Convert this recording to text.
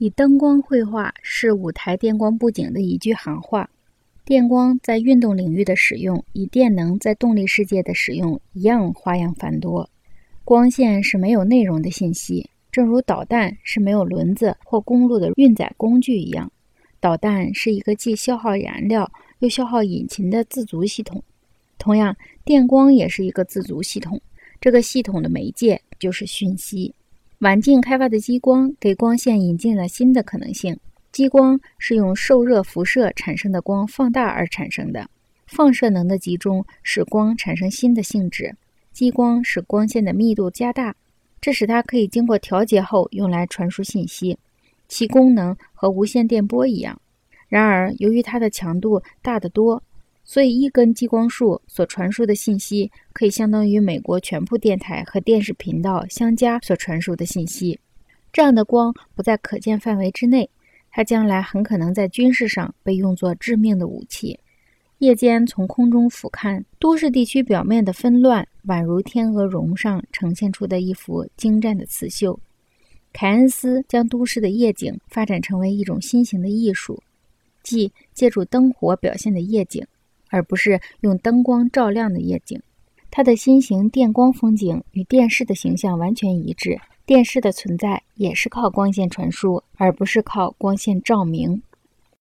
以灯光绘画是舞台电光布景的一句行话。电光在运动领域的使用，与电能在动力世界的使用一样，花样繁多。光线是没有内容的信息，正如导弹是没有轮子或公路的运载工具一样。导弹是一个既消耗燃料又消耗引擎的自足系统。同样，电光也是一个自足系统。这个系统的媒介就是讯息。晚近开发的激光给光线引进了新的可能性。激光是用受热辐射产生的光放大而产生的，放射能的集中使光产生新的性质。激光使光线的密度加大，这使它可以经过调节后用来传输信息，其功能和无线电波一样。然而，由于它的强度大得多，所以一根激光束所传输的信息可以相当于美国全部电台和电视频道相加所传输的信息。这样的光不在可见范围之内。它将来很可能在军事上被用作致命的武器。夜间从空中俯瞰都市地区表面的纷乱，宛如天鹅绒上呈现出的一幅精湛的刺绣。凯恩斯将都市的夜景发展成为一种新型的艺术，即借助灯火表现的夜景，而不是用灯光照亮的夜景。它的新型电光风景与电视的形象完全一致。电视的存在也是靠光线传输，而不是靠光线照明。